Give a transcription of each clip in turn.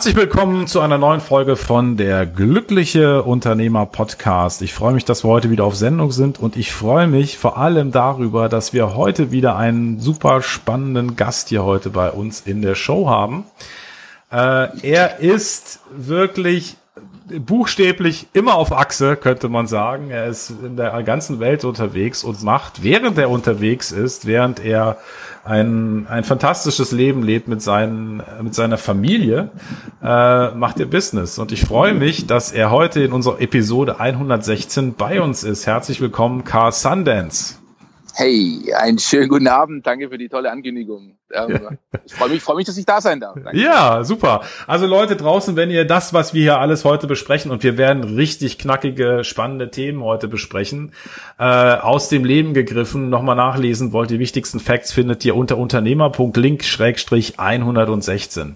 Herzlich willkommen zu einer neuen Folge von der Glückliche Unternehmer Podcast. Ich freue mich, dass wir heute wieder auf Sendung sind und ich freue mich vor allem darüber, dass wir heute wieder einen super spannenden Gast hier heute bei uns in der Show haben. Äh, er ist wirklich buchstäblich immer auf Achse, könnte man sagen. Er ist in der ganzen Welt unterwegs und macht, während er unterwegs ist, während er ein, ein fantastisches Leben lebt mit, seinen, mit seiner Familie, äh, macht er Business. Und ich freue mich, dass er heute in unserer Episode 116 bei uns ist. Herzlich willkommen, Carl Sundance. Hey, einen schönen guten Abend. Danke für die tolle Ankündigung. Ähm, ich freue mich, freue mich, dass ich da sein darf. Danke. Ja, super. Also Leute draußen, wenn ihr das, was wir hier alles heute besprechen, und wir werden richtig knackige, spannende Themen heute besprechen, äh, aus dem Leben gegriffen, nochmal nachlesen wollt, die wichtigsten Facts findet ihr unter unternehmer.link-116.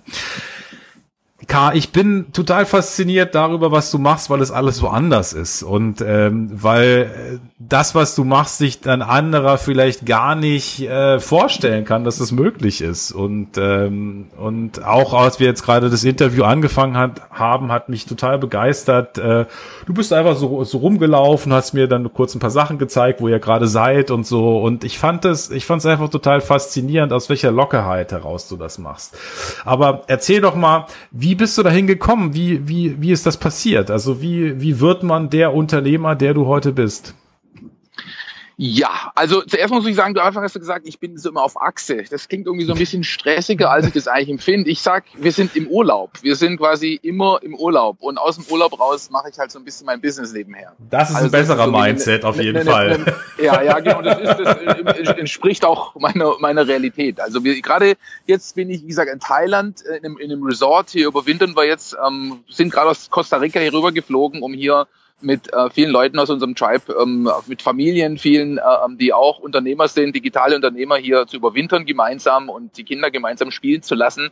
K, ich bin total fasziniert darüber, was du machst, weil es alles so anders ist und ähm, weil äh, das, was du machst, sich ein anderer vielleicht gar nicht äh, vorstellen kann, dass es möglich ist und ähm, und auch als wir jetzt gerade das Interview angefangen hat, haben, hat mich total begeistert. Äh, du bist einfach so, so rumgelaufen, hast mir dann kurz ein paar Sachen gezeigt, wo ihr gerade seid und so und ich fand es, ich fand es einfach total faszinierend, aus welcher Lockerheit heraus du das machst. Aber erzähl doch mal, wie wie bist du dahin gekommen? Wie, wie, wie ist das passiert? Also wie, wie wird man der Unternehmer, der du heute bist? Ja, also zuerst muss ich sagen, du einfach hast du gesagt, ich bin so immer auf Achse. Das klingt irgendwie so ein bisschen stressiger, als ich das eigentlich empfinde. Ich sag, wir sind im Urlaub. Wir sind quasi immer im Urlaub. Und aus dem Urlaub raus mache ich halt so ein bisschen mein Business nebenher. Das ist also ein besserer so Mindset eine, auf jeden eine, Fall. Eine, ja, ja, genau. Das, ist, das entspricht auch meiner, meiner Realität. Also wir, gerade jetzt bin ich, wie gesagt, in Thailand, in einem, in einem Resort. Hier überwintern wir jetzt, ähm, sind gerade aus Costa Rica hier rüber geflogen, um hier mit äh, vielen Leuten aus unserem Tribe, ähm, mit Familien, vielen, äh, ähm, die auch Unternehmer sind, digitale Unternehmer hier zu überwintern gemeinsam und die Kinder gemeinsam spielen zu lassen.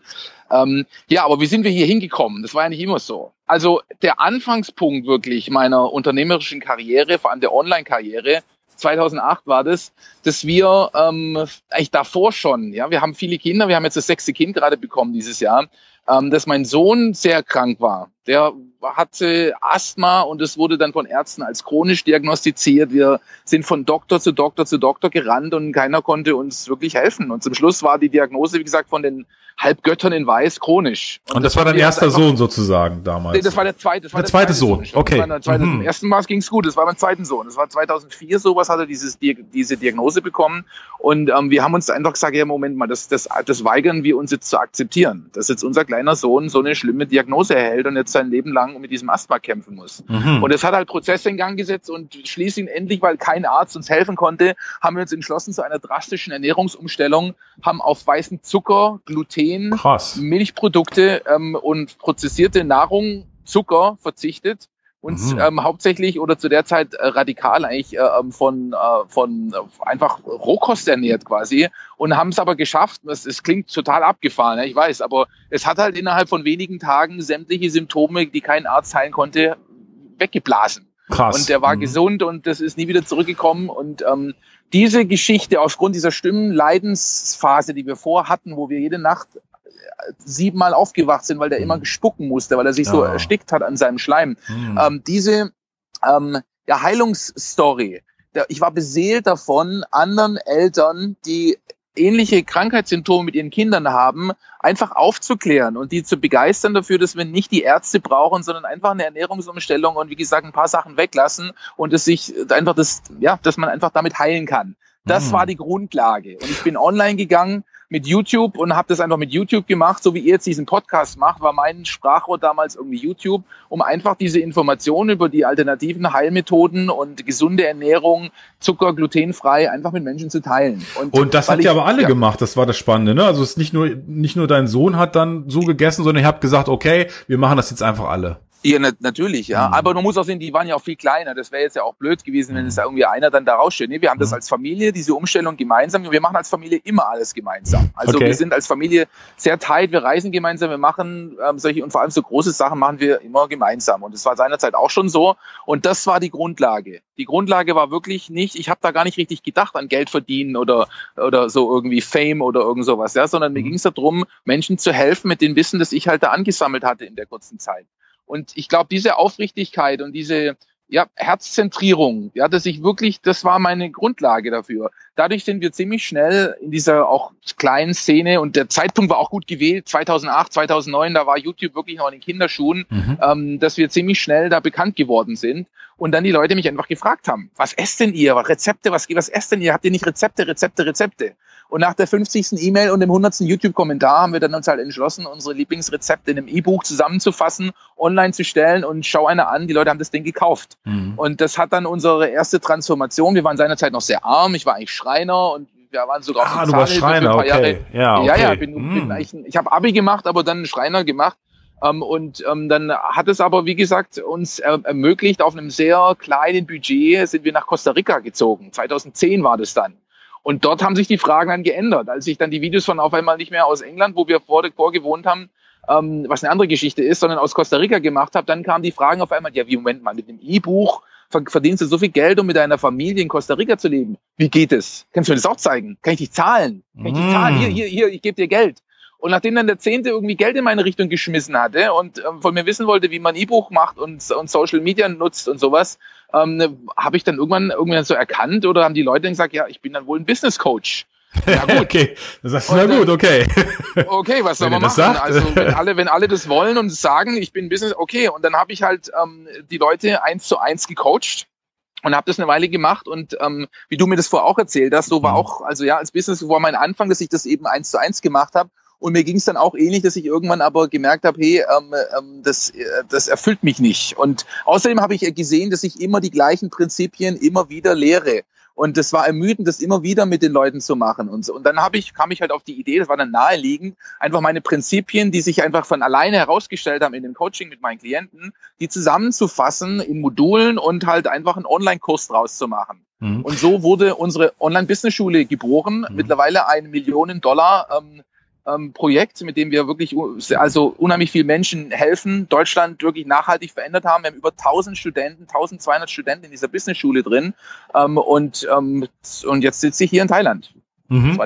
Ähm, ja, aber wie sind wir hier hingekommen? Das war ja nicht immer so. Also der Anfangspunkt wirklich meiner unternehmerischen Karriere, vor allem der Online-Karriere, 2008 war das, dass wir ähm, eigentlich davor schon, ja, wir haben viele Kinder, wir haben jetzt das sechste Kind gerade bekommen dieses Jahr, ähm, dass mein Sohn sehr krank war. Der hatte Asthma und es wurde dann von Ärzten als chronisch diagnostiziert. Wir sind von Doktor zu Doktor zu Doktor gerannt und keiner konnte uns wirklich helfen. Und zum Schluss war die Diagnose, wie gesagt, von den Halbgöttern in Weiß chronisch. Und, und das, das, war dein erster Sohn sozusagen damals? Nee, das war der zweite. Das war der, der zweite, Sohn, Sohn. okay. Zweite, mhm. Im ersten Mal ging es gut, das war mein zweiter Sohn. Das war 2004 sowas, hat er dieses, diese Diagnose bekommen. Und ähm, wir haben uns einfach gesagt, ja, Moment mal, das, das, das weigern wir uns jetzt zu akzeptieren, dass jetzt unser kleiner Sohn so eine schlimme Diagnose erhält und jetzt sein Leben lang mit diesem Asthma kämpfen muss. Mhm. Und es hat halt Prozesse in Gang gesetzt und schließlich endlich, weil kein Arzt uns helfen konnte, haben wir uns entschlossen zu einer drastischen Ernährungsumstellung, haben auf weißen Zucker, Gluten, Krass. Milchprodukte ähm, und prozessierte Nahrung, Zucker verzichtet uns mhm. ähm, hauptsächlich oder zu der Zeit äh, radikal eigentlich äh, ähm, von, äh, von äh, einfach Rohkost ernährt quasi und haben es aber geschafft. Es, es klingt total abgefahren, ja, ich weiß, aber es hat halt innerhalb von wenigen Tagen sämtliche Symptome, die kein Arzt heilen konnte, weggeblasen. Krass. Und der war mhm. gesund und das ist nie wieder zurückgekommen. Und ähm, diese Geschichte aufgrund dieser Stimmenleidensphase, die wir vorhatten, wo wir jede Nacht siebenmal aufgewacht sind, weil der immer mhm. gespucken musste, weil er sich so erstickt hat an seinem Schleim. Mhm. Ähm, diese ähm, ja, Heilungsstory, der, ich war beseelt davon, anderen Eltern, die ähnliche Krankheitssymptome mit ihren Kindern haben, einfach aufzuklären und die zu begeistern dafür, dass wir nicht die Ärzte brauchen, sondern einfach eine Ernährungsumstellung und wie gesagt ein paar Sachen weglassen und es sich einfach das, ja, dass man einfach damit heilen kann. Das mhm. war die Grundlage. Und ich bin online gegangen, mit YouTube und habe das einfach mit YouTube gemacht, so wie ihr jetzt diesen Podcast macht, war mein Sprachrohr damals irgendwie YouTube, um einfach diese Informationen über die alternativen Heilmethoden und gesunde Ernährung, Zucker, glutenfrei, einfach mit Menschen zu teilen. Und, und das hat ja aber alle ja. gemacht, das war das Spannende, ne? Also es ist nicht nur, nicht nur dein Sohn hat dann so gegessen, sondern ihr habt gesagt, okay, wir machen das jetzt einfach alle. Ja, na, natürlich, ja. Mhm. Aber man muss auch sehen, die waren ja auch viel kleiner. Das wäre jetzt ja auch blöd gewesen, wenn es da irgendwie einer dann da raussteht. Nee, wir haben mhm. das als Familie, diese Umstellung gemeinsam. Und wir machen als Familie immer alles gemeinsam. Also okay. wir sind als Familie sehr tight, wir reisen gemeinsam, wir machen ähm, solche und vor allem so große Sachen machen wir immer gemeinsam. Und das war seinerzeit auch schon so. Und das war die Grundlage. Die Grundlage war wirklich nicht, ich habe da gar nicht richtig gedacht an Geld verdienen oder, oder so irgendwie Fame oder irgend sowas, ja, sondern mir mhm. ging es darum, Menschen zu helfen mit dem Wissen, das ich halt da angesammelt hatte in der kurzen Zeit. Und ich glaube, diese Aufrichtigkeit und diese ja, Herzzentrierung, ja, dass ich wirklich, das war meine Grundlage dafür. Dadurch sind wir ziemlich schnell in dieser auch kleinen Szene und der Zeitpunkt war auch gut gewählt, 2008, 2009, da war YouTube wirklich noch in den Kinderschuhen, mhm. ähm, dass wir ziemlich schnell da bekannt geworden sind und dann die Leute mich einfach gefragt haben, was esst denn ihr, Rezepte, was, was esst denn ihr, habt ihr nicht Rezepte, Rezepte, Rezepte? Und nach der 50. E-Mail und dem 100. YouTube-Kommentar haben wir dann uns halt entschlossen, unsere Lieblingsrezepte in einem E-Buch zusammenzufassen, online zu stellen und schau einer an, die Leute haben das Ding gekauft. Mhm. Und das hat dann unsere erste Transformation. Wir waren seinerzeit noch sehr arm, ich war eigentlich Schreiner und wir waren sogar ah, du warst Schreiner, okay. Jahre. Ja, okay. ja, ja, bin, mm. bin ich, ich habe Abi gemacht, aber dann Schreiner gemacht. Ähm, und ähm, dann hat es aber, wie gesagt, uns äh, ermöglicht, auf einem sehr kleinen Budget sind wir nach Costa Rica gezogen. 2010 war das dann. Und dort haben sich die Fragen dann geändert. Als ich dann die Videos von auf einmal nicht mehr aus England, wo wir vor, vorgewohnt haben, ähm, was eine andere Geschichte ist, sondern aus Costa Rica gemacht habe, dann kamen die Fragen auf einmal, ja, wie Moment mal, mit dem E-Buch verdienst du so viel Geld, um mit deiner Familie in Costa Rica zu leben. Wie geht es? Kannst du mir das auch zeigen? Kann ich dich zahlen? Kann ich dich zahlen? Hier, hier, hier, ich gebe dir Geld. Und nachdem dann der Zehnte irgendwie Geld in meine Richtung geschmissen hatte und ähm, von mir wissen wollte, wie man E-Buch macht und, und Social Media nutzt und sowas, ähm, habe ich dann irgendwann irgendwann so erkannt oder haben die Leute dann gesagt, ja, ich bin dann wohl ein Business Coach. Ja gut. okay, das sagst du, na gut, okay. Okay, was soll man machen? Sagt. Also wenn alle, wenn alle das wollen und sagen, ich bin Business, okay. Und dann habe ich halt ähm, die Leute eins zu eins gecoacht und habe das eine Weile gemacht und ähm, wie du mir das vorher auch erzählt hast, so war mhm. auch, also ja, als Business war mein Anfang, dass ich das eben eins zu eins gemacht habe und mir ging es dann auch ähnlich, dass ich irgendwann aber gemerkt habe, hey, ähm, ähm, das, äh, das erfüllt mich nicht. Und außerdem habe ich gesehen, dass ich immer die gleichen Prinzipien immer wieder lehre. Und das war ermüdend, das immer wieder mit den Leuten zu machen. Und, so. und dann habe ich, kam ich halt auf die Idee, das war dann naheliegend, einfach meine Prinzipien, die sich einfach von alleine herausgestellt haben in dem Coaching mit meinen Klienten, die zusammenzufassen in Modulen und halt einfach einen Online-Kurs draus zu machen. Mhm. Und so wurde unsere Online-Business-Schule geboren. Mhm. Mittlerweile ein Millionen Dollar ähm, ähm, Projekt, mit dem wir wirklich also unheimlich viel Menschen helfen, Deutschland wirklich nachhaltig verändert haben. Wir haben über 1000 Studenten, 1200 Studenten in dieser Business-Schule drin ähm, und, ähm, und jetzt sitze ich hier in Thailand. Mhm.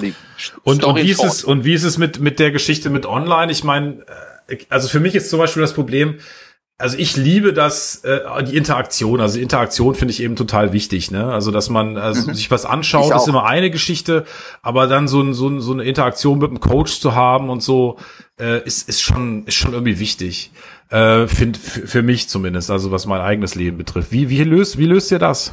Und, und, wie ist es, und wie ist es mit, mit der Geschichte mit Online? Ich meine, äh, also für mich ist zum Beispiel das Problem, also ich liebe das, äh, die Interaktion. Also Interaktion finde ich eben total wichtig. Ne? Also dass man also mhm. sich was anschaut, ist immer eine Geschichte, aber dann so, ein, so, ein, so eine Interaktion mit einem Coach zu haben und so äh, ist, ist schon ist schon irgendwie wichtig. Äh, find, für mich zumindest, also was mein eigenes Leben betrifft. Wie wie löst wie löst ihr das?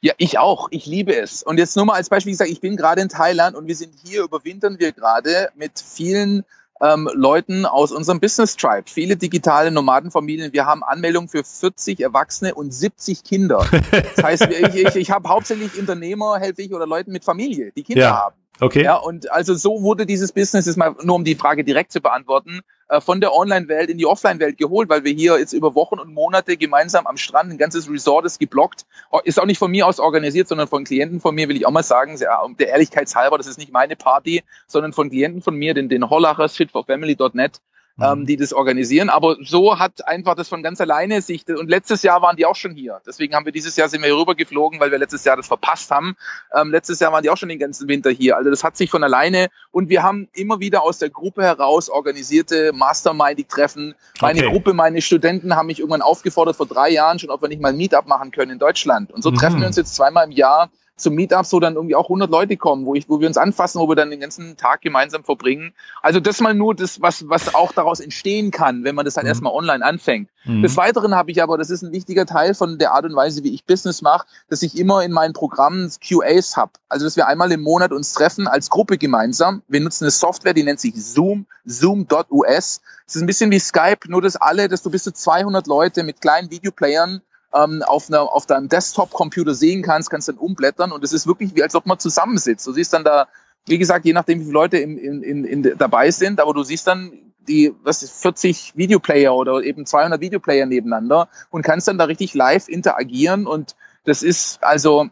Ja, ich auch. Ich liebe es. Und jetzt nur mal als Beispiel, ich sage, ich bin gerade in Thailand und wir sind hier, überwintern wir gerade mit vielen ähm, Leuten aus unserem Business Tribe. Viele digitale Nomadenfamilien. Wir haben Anmeldungen für 40 Erwachsene und 70 Kinder. Das heißt, ich, ich, ich habe hauptsächlich Unternehmer, helfe ich oder Leuten mit Familie, die Kinder ja. haben. Okay. Ja, und also so wurde dieses Business, ist mal nur um die Frage direkt zu beantworten, äh, von der Online-Welt in die Offline-Welt geholt, weil wir hier jetzt über Wochen und Monate gemeinsam am Strand, ein ganzes Resort ist geblockt. Ist auch nicht von mir aus organisiert, sondern von Klienten von mir, will ich auch mal sagen, der Ehrlichkeitshalber, das ist nicht meine Party, sondern von Klienten von mir, den, den Hollachers, fitforfamily.net, ähm, mhm. die das organisieren. Aber so hat einfach das von ganz alleine sich, und letztes Jahr waren die auch schon hier. Deswegen haben wir dieses Jahr sind wir hier rüber geflogen, weil wir letztes Jahr das verpasst haben. Ähm, letztes Jahr waren die auch schon den ganzen Winter hier. Also das hat sich von alleine und wir haben immer wieder aus der Gruppe heraus organisierte Masterminding-Treffen. Meine okay. Gruppe, meine Studenten haben mich irgendwann aufgefordert vor drei Jahren schon, ob wir nicht mal ein Meetup machen können in Deutschland. Und so mhm. treffen wir uns jetzt zweimal im Jahr zum Meetup, so dann irgendwie auch 100 Leute kommen, wo, ich, wo wir uns anfassen, wo wir dann den ganzen Tag gemeinsam verbringen. Also das mal nur das, was, was auch daraus entstehen kann, wenn man das halt mhm. erstmal online anfängt. Mhm. Des Weiteren habe ich aber, das ist ein wichtiger Teil von der Art und Weise, wie ich Business mache, dass ich immer in meinen Programmen QAs habe. Also dass wir einmal im Monat uns treffen als Gruppe gemeinsam. Wir nutzen eine Software, die nennt sich Zoom, zoom.us. Es ist ein bisschen wie Skype, nur dass alle, dass du bis zu 200 Leute mit kleinen Videoplayern ähm, auf, einer, auf deinem Desktop-Computer sehen kannst, kannst dann umblättern und es ist wirklich wie als ob man zusammensitzt. Du siehst dann da, wie gesagt, je nachdem, wie viele Leute in, in, in, dabei sind, aber du siehst dann die was ist, 40 Videoplayer oder eben 200 Videoplayer nebeneinander und kannst dann da richtig live interagieren und das ist also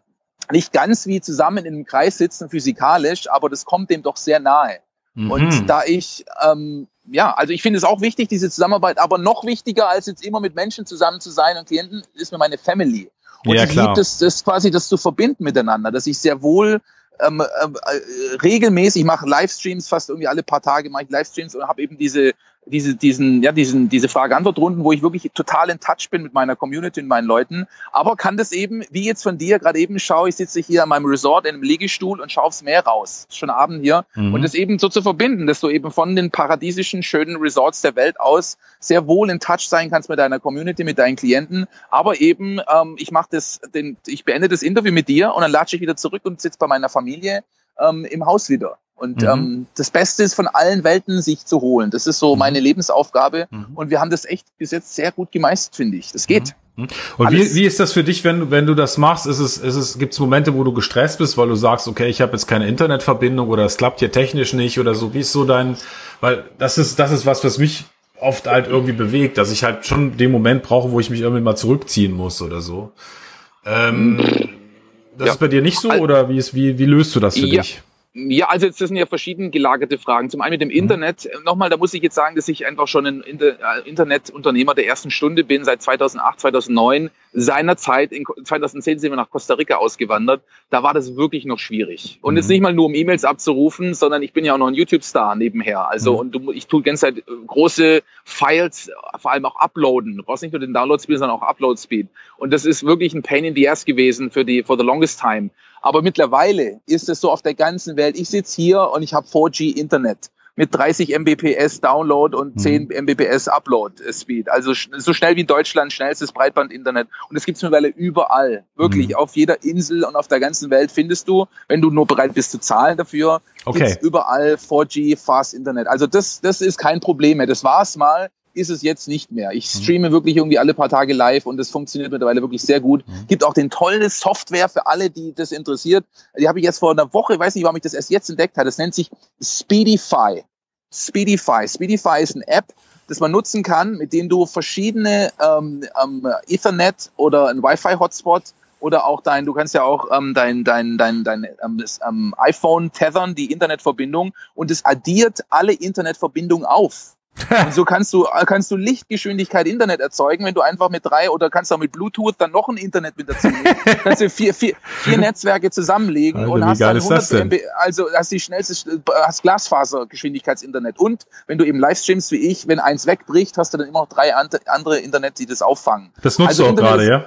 nicht ganz wie zusammen in einem Kreis sitzen physikalisch, aber das kommt dem doch sehr nahe. Mhm. Und da ich ähm, ja, also ich finde es auch wichtig, diese Zusammenarbeit, aber noch wichtiger als jetzt immer mit Menschen zusammen zu sein und Klienten, ist mir meine Family. Und ja, ich liebe es, das quasi das zu verbinden miteinander, dass ich sehr wohl ähm, äh, regelmäßig mache Livestreams, fast irgendwie alle paar Tage mache ich Livestreams und habe eben diese diese, diesen, ja, diesen, diese Frage-Antwort-Runden, wo ich wirklich total in Touch bin mit meiner Community und meinen Leuten. Aber kann das eben, wie jetzt von dir, gerade eben schaue, ich sitze hier an meinem Resort in einem Liegestuhl und schaue aufs Meer raus. Schon Abend hier. Mhm. Und das eben so zu verbinden, dass du eben von den paradiesischen, schönen Resorts der Welt aus sehr wohl in Touch sein kannst mit deiner Community, mit deinen Klienten. Aber eben, ähm, ich mache das, den, ich beende das Interview mit dir und dann latsche ich wieder zurück und sitze bei meiner Familie ähm, im Haus wieder. Und mhm. ähm, das Beste ist von allen Welten sich zu holen. Das ist so mhm. meine Lebensaufgabe. Mhm. Und wir haben das echt bis jetzt sehr gut gemeistert, finde ich. Das geht. Mhm. Mhm. Und wie, wie ist das für dich, wenn du, wenn du das machst? Ist es, ist es, gibt es Momente, wo du gestresst bist, weil du sagst, okay, ich habe jetzt keine Internetverbindung oder es klappt hier technisch nicht oder so? Wie ist so dein, weil das ist, das ist was, was mich oft halt irgendwie bewegt, dass ich halt schon den Moment brauche, wo ich mich irgendwie mal zurückziehen muss oder so. Ähm, das ja. ist bei dir nicht so oder wie ist, wie, wie löst du das für ja. dich? Ja, also jetzt, das sind ja verschieden gelagerte Fragen. Zum einen mit dem mhm. Internet. Nochmal, da muss ich jetzt sagen, dass ich einfach schon ein Inter äh, Internetunternehmer der ersten Stunde bin, seit 2008, 2009. Seinerzeit, in 2010 sind wir nach Costa Rica ausgewandert. Da war das wirklich noch schwierig. Und mhm. jetzt nicht mal nur, um E-Mails abzurufen, sondern ich bin ja auch noch ein YouTube-Star nebenher. Also, mhm. und du, ich tue ganz Zeit äh, große Files, vor allem auch uploaden. Du brauchst nicht nur den Download-Speed, sondern auch Upload-Speed. Und das ist wirklich ein Pain in the Ass gewesen für die, for the longest time. Aber mittlerweile ist es so auf der ganzen Welt. Ich sitze hier und ich habe 4G Internet mit 30 Mbps Download und 10 mhm. Mbps Upload Speed. Also so schnell wie Deutschland, schnellstes Breitband-Internet. Und es gibt es mittlerweile überall. Wirklich, mhm. auf jeder Insel und auf der ganzen Welt findest du, wenn du nur bereit bist zu zahlen dafür, okay. überall 4G Fast Internet. Also das, das ist kein Problem mehr. Das war es mal ist es jetzt nicht mehr. Ich mhm. streame wirklich irgendwie alle paar Tage live und das funktioniert mittlerweile wirklich sehr gut. Mhm. Gibt auch den tollen Software für alle, die das interessiert. Die habe ich jetzt vor einer Woche, weiß nicht, warum ich das erst jetzt entdeckt habe. Das nennt sich Speedify. Speedify. Speedify ist eine App, das man nutzen kann, mit dem du verschiedene ähm, ähm, Ethernet oder ein Wi-Fi-Hotspot oder auch dein, du kannst ja auch ähm, dein, dein, dein, dein ähm, das, ähm, iPhone tethern, die Internetverbindung, und es addiert alle Internetverbindungen auf. Und so kannst du, kannst du Lichtgeschwindigkeit Internet erzeugen, wenn du einfach mit drei oder kannst auch mit Bluetooth dann noch ein Internet mit dazu nehmen. kannst du vier, vier, vier Netzwerke zusammenlegen Alter, und hast dann 100 MB, also hast die schnellste, hast Glasfasergeschwindigkeitsinternet. Und wenn du eben Livestreams wie ich, wenn eins wegbricht, hast du dann immer noch drei andere Internet, die das auffangen. Das nutzt also du auch Internet gerade, ja?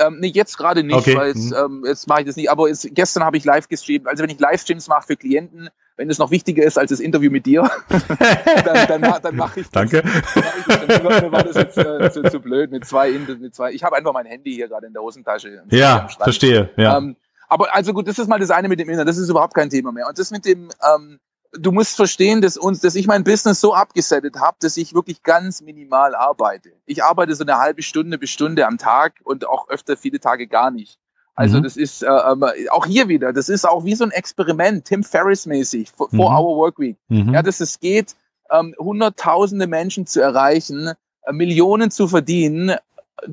Ähm, nee, jetzt gerade nicht, okay. weil jetzt, mhm. ähm, jetzt mache ich das nicht. Aber jetzt, gestern habe ich live gestreamt. Also wenn ich Livestreams mache für Klienten, wenn es noch wichtiger ist als das Interview mit dir, dann, dann, dann mache ich das. Danke. Dann, war das jetzt äh, zu, zu, blöd mit zwei, mit zwei. Ich habe einfach mein Handy hier gerade in der Hosentasche. Ja, verstehe. Ja. Ähm, aber also gut, das ist mal das eine mit dem Internet. Das ist überhaupt kein Thema mehr. Und das mit dem ähm, du musst verstehen, dass uns, dass ich mein Business so abgesettet habe, dass ich wirklich ganz minimal arbeite. Ich arbeite so eine halbe Stunde bis Stunde am Tag und auch öfter viele Tage gar nicht. Also mhm. das ist äh, ähm, auch hier wieder, das ist auch wie so ein Experiment, Tim Ferriss mäßig, for, mhm. Hour Work Week. Mhm. Ja, dass es geht, ähm, hunderttausende Menschen zu erreichen, äh, Millionen zu verdienen,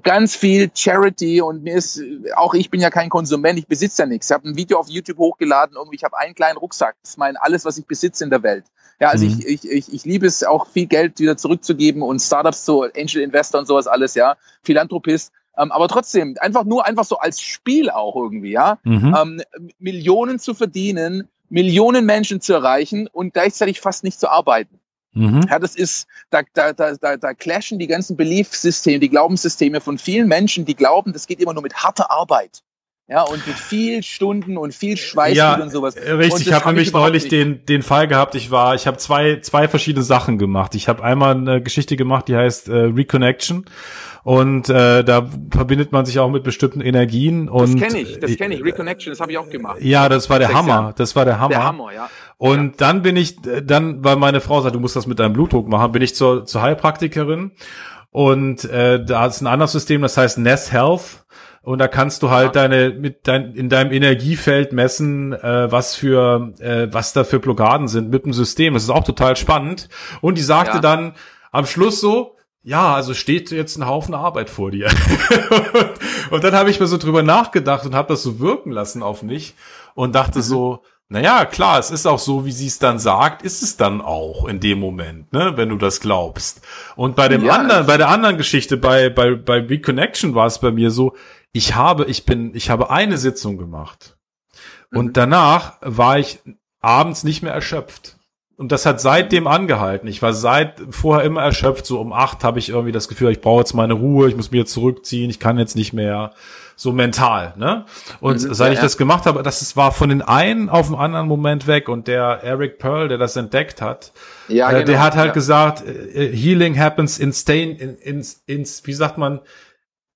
ganz viel Charity und mir ist, auch ich bin ja kein Konsument, ich besitze ja nichts. Ich habe ein Video auf YouTube hochgeladen, irgendwie, ich habe einen kleinen Rucksack, das ist mein alles, was ich besitze in der Welt. Ja, also mhm. ich, ich, ich, ich liebe es auch viel Geld wieder zurückzugeben und Startups so Angel Investor und sowas alles, ja, Philanthropist. Ähm, aber trotzdem, einfach nur einfach so als Spiel auch irgendwie, ja, mhm. ähm, Millionen zu verdienen, Millionen Menschen zu erreichen und gleichzeitig fast nicht zu arbeiten. Mhm. Ja, das ist, da, da, da, da clashen die ganzen Beliefssysteme, die Glaubenssysteme von vielen Menschen, die glauben, das geht immer nur mit harter Arbeit. Ja, und mit viel Stunden und viel Schweiß ja, und sowas. Richtig, ich habe nämlich neulich den, den Fall gehabt, ich war, ich habe zwei, zwei verschiedene Sachen gemacht. Ich habe einmal eine Geschichte gemacht, die heißt äh, Reconnection. Und äh, da verbindet man sich auch mit bestimmten Energien. Und, das kenne ich, das kenne ich. Reconnection, das habe ich auch gemacht. Ja, das war der Hammer. Jahren. Das war der Hammer. Der Hammer, ja. Und ja. dann bin ich, dann, weil meine Frau sagt, du musst das mit deinem Blutdruck machen, bin ich zur, zur Heilpraktikerin. Und äh, da ist ein anderes System, das heißt Ness Health. Und da kannst du halt deine mit dein in deinem Energiefeld messen, äh, was für äh, was da für Blockaden sind mit dem System. Das ist auch total spannend. Und die sagte ja. dann am Schluss so, ja, also steht jetzt ein Haufen Arbeit vor dir. und dann habe ich mir so drüber nachgedacht und habe das so wirken lassen auf mich und dachte mhm. so, naja, klar, es ist auch so, wie sie es dann sagt, ist es dann auch in dem Moment, ne, wenn du das glaubst. Und bei dem ja, anderen, bei der anderen Geschichte, bei, bei, bei Reconnection war es bei mir so, ich habe, ich bin, ich habe eine Sitzung gemacht. Und mhm. danach war ich abends nicht mehr erschöpft. Und das hat seitdem angehalten. Ich war seit vorher immer erschöpft. So um acht habe ich irgendwie das Gefühl, ich brauche jetzt meine Ruhe, ich muss mir jetzt zurückziehen, ich kann jetzt nicht mehr so mental. Ne? Und mhm, seit ja, ich das gemacht habe, das war von den einen auf den anderen Moment weg. Und der Eric Pearl, der das entdeckt hat, ja, äh, genau, der hat halt ja. gesagt, äh, Healing happens in, in, in, in, wie sagt man,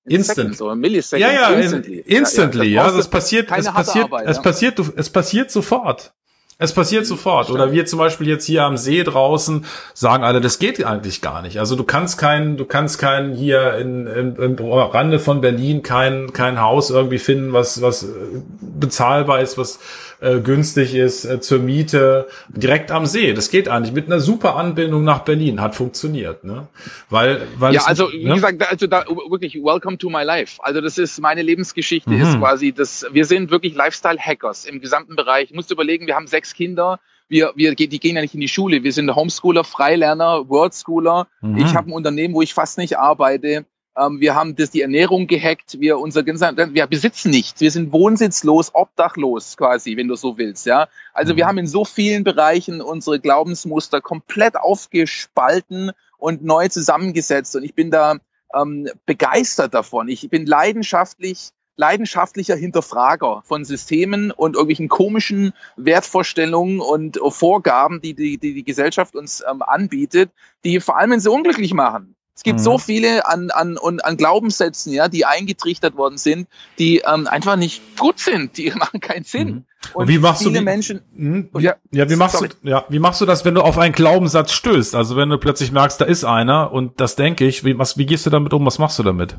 Instant. Oder Millisecond. Ja, ja, instantly. instantly ja, ja. Also es passiert, es passiert, Arbeit, es passiert, es passiert sofort. Es passiert sofort. Oder wir zum Beispiel jetzt hier am See draußen sagen alle, das geht eigentlich gar nicht. Also du kannst keinen, du kannst keinen hier in, in, im Rande von Berlin kein, kein Haus irgendwie finden, was, was bezahlbar ist, was äh, günstig ist äh, zur Miete direkt am See. Das geht eigentlich mit einer super Anbindung nach Berlin. Hat funktioniert, ne? Weil, weil ja, also wie ne? gesagt, also da wirklich Welcome to my life. Also das ist meine Lebensgeschichte mhm. ist quasi, das. Wir sind wirklich Lifestyle-Hackers im gesamten Bereich. Ich muss überlegen, wir haben sechs Kinder wir, wir, die gehen ja nicht in die Schule. Wir sind Homeschooler, Freilerner, Worldschooler. Mhm. Ich habe ein Unternehmen, wo ich fast nicht arbeite. Ähm, wir haben das, die Ernährung gehackt. Wir, unser, wir besitzen nichts. Wir sind wohnsitzlos, obdachlos quasi, wenn du so willst. Ja, also mhm. wir haben in so vielen Bereichen unsere Glaubensmuster komplett aufgespalten und neu zusammengesetzt. Und ich bin da ähm, begeistert davon. Ich bin leidenschaftlich leidenschaftlicher Hinterfrager von Systemen und irgendwelchen komischen Wertvorstellungen und Vorgaben, die die, die, die Gesellschaft uns ähm, anbietet, die vor allem so unglücklich machen. Es gibt mhm. so viele an, an, an Glaubenssätzen, ja, die eingetrichtert worden sind, die ähm, einfach nicht gut sind, die machen keinen Sinn. Mhm. Und, und, wie machst viele du Menschen? Mh, wie, ja, ja, wie machst sorry. du? Ja, wie machst du das, wenn du auf einen Glaubenssatz stößt? Also wenn du plötzlich merkst, da ist einer und das denke ich. Wie, was, wie gehst du damit um? Was machst du damit?